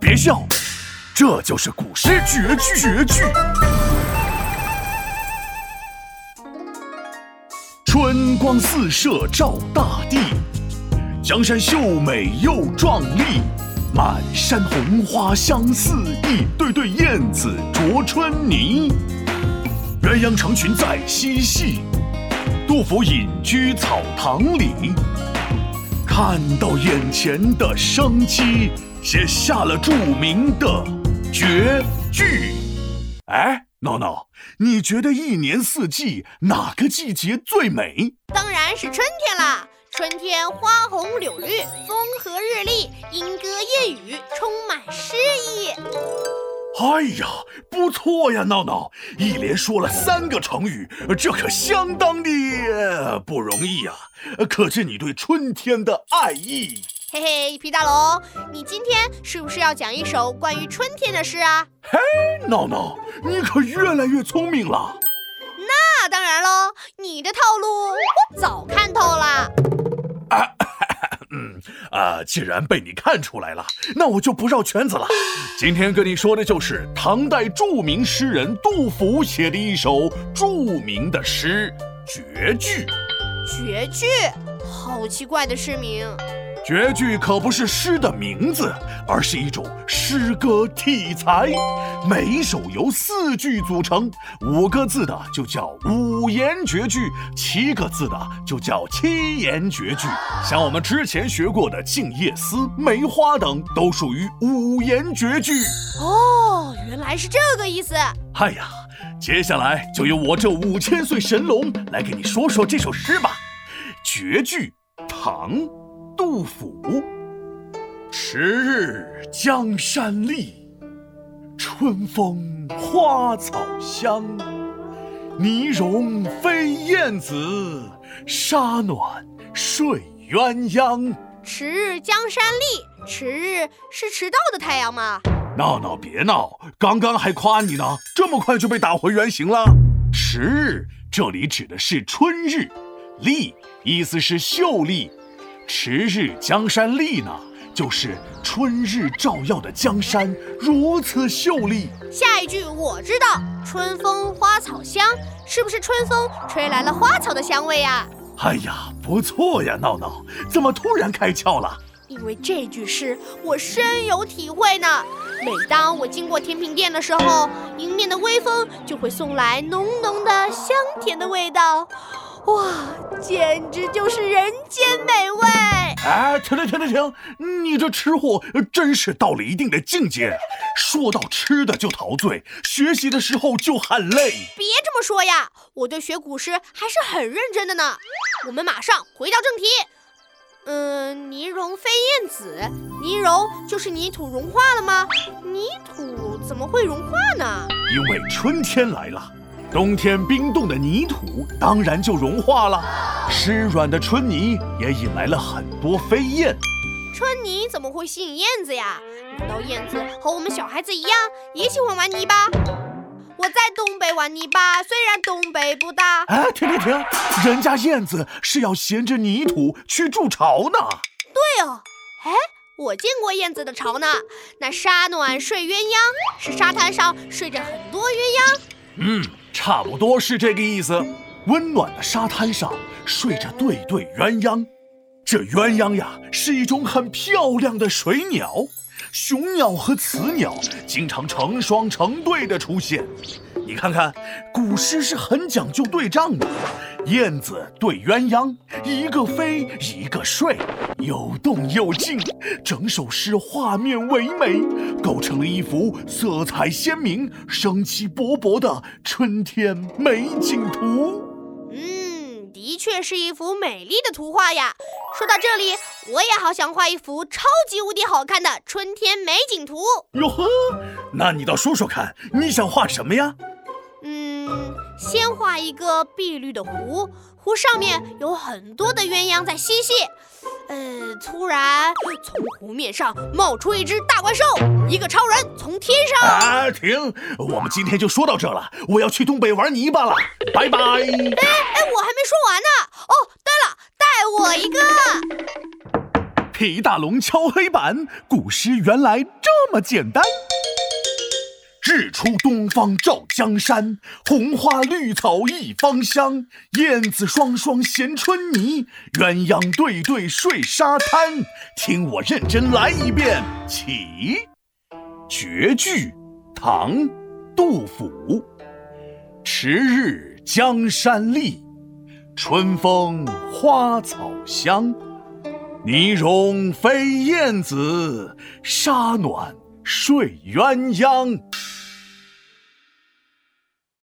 别笑，这就是古诗绝句。绝句。春光四射照大地，江山秀美又壮丽，满山红花香四溢。对对，燕子啄春泥，鸳鸯成群在嬉戏。杜甫隐居草堂里，看到眼前的生机，写下了著名的绝句。哎，闹闹，你觉得一年四季哪个季节最美？当然是春天啦！春天花红柳绿，风和日丽，莺歌燕语，充满诗意。哎呀，不错呀，闹闹，一连说了三个成语，这可相当的不容易呀，可见你对春天的爱意。嘿嘿，皮大龙，你今天是不是要讲一首关于春天的诗啊？嘿，闹闹，你可越来越聪明了。那当然喽，你的套路我早看透了。啊，既然被你看出来了，那我就不绕圈子了。今天跟你说的就是唐代著名诗人杜甫写的一首著名的诗《绝句》。绝句，好奇怪的诗名。绝句可不是诗的名字，而是一种诗歌体裁。每一首由四句组成，五个字的就叫五言绝句，七个字的就叫七言绝句。像我们之前学过的《静夜思》《梅花》等，都属于五言绝句。哦，原来是这个意思。哎呀，接下来就由我这五千岁神龙来给你说说这首诗吧。绝句，唐。杜甫，迟日江山丽，春风花草香。泥融飞燕子，沙暖睡鸳鸯。迟日江山丽，迟日是迟到的太阳吗？闹闹别闹，刚刚还夸你呢，这么快就被打回原形了？迟日这里指的是春日，丽意思是秀丽。迟日江山丽呢，就是春日照耀的江山如此秀丽。下一句我知道，春风花草香，是不是春风吹来了花草的香味呀？哎呀，不错呀，闹闹，怎么突然开窍了？因为这句诗我深有体会呢。每当我经过甜品店的时候，迎面的微风就会送来浓浓的香甜的味道。哇，简直就是人间美味！哎，停停停停停！你这吃货真是到了一定的境界，说到吃的就陶醉，学习的时候就喊累。别这么说呀，我对学古诗还是很认真的呢。我们马上回到正题。嗯，泥融飞燕子，泥融就是泥土融化了吗？泥土怎么会融化呢？因为春天来了。冬天冰冻的泥土当然就融化了，湿软的春泥也引来了很多飞燕。春泥怎么会吸引燕子呀？难道燕子和我们小孩子一样，也喜欢玩泥巴？我在东北玩泥巴，虽然东北不大。哎，停停停！人家燕子是要衔着泥土去筑巢呢。对哦，哎，我见过燕子的巢呢。那沙暖睡鸳鸯，是沙滩上睡着很多鸳鸯。嗯。差不多是这个意思。温暖的沙滩上睡着对对鸳鸯，这鸳鸯呀是一种很漂亮的水鸟，雄鸟和雌鸟经常成双成对的出现。你看看，古诗是很讲究对仗的。燕子对鸳鸯，一个飞一个睡，有动有静，整首诗画面唯美，构成了一幅色彩鲜明、生机勃勃的春天美景图。嗯，的确是一幅美丽的图画呀。说到这里，我也好想画一幅超级无敌好看的春天美景图。哟呵，那你倒说说看，你想画什么呀？嗯，先画一个碧绿的湖，湖上面有很多的鸳鸯在嬉戏。呃，突然从湖面上冒出一只大怪兽，一个超人从天上……啊，停！我们今天就说到这了，我要去东北玩泥巴了，拜拜。哎哎，我还没说完呢。哦，对了，带我一个。皮大龙敲黑板，古诗原来这么简单。日出东方照江山，红花绿草一芳香。燕子双双衔春泥，鸳鸯对对睡沙滩。听我认真来一遍，起。绝句，唐，杜甫。迟日江山丽，春风花草香。泥融飞燕子，沙暖睡鸳鸯。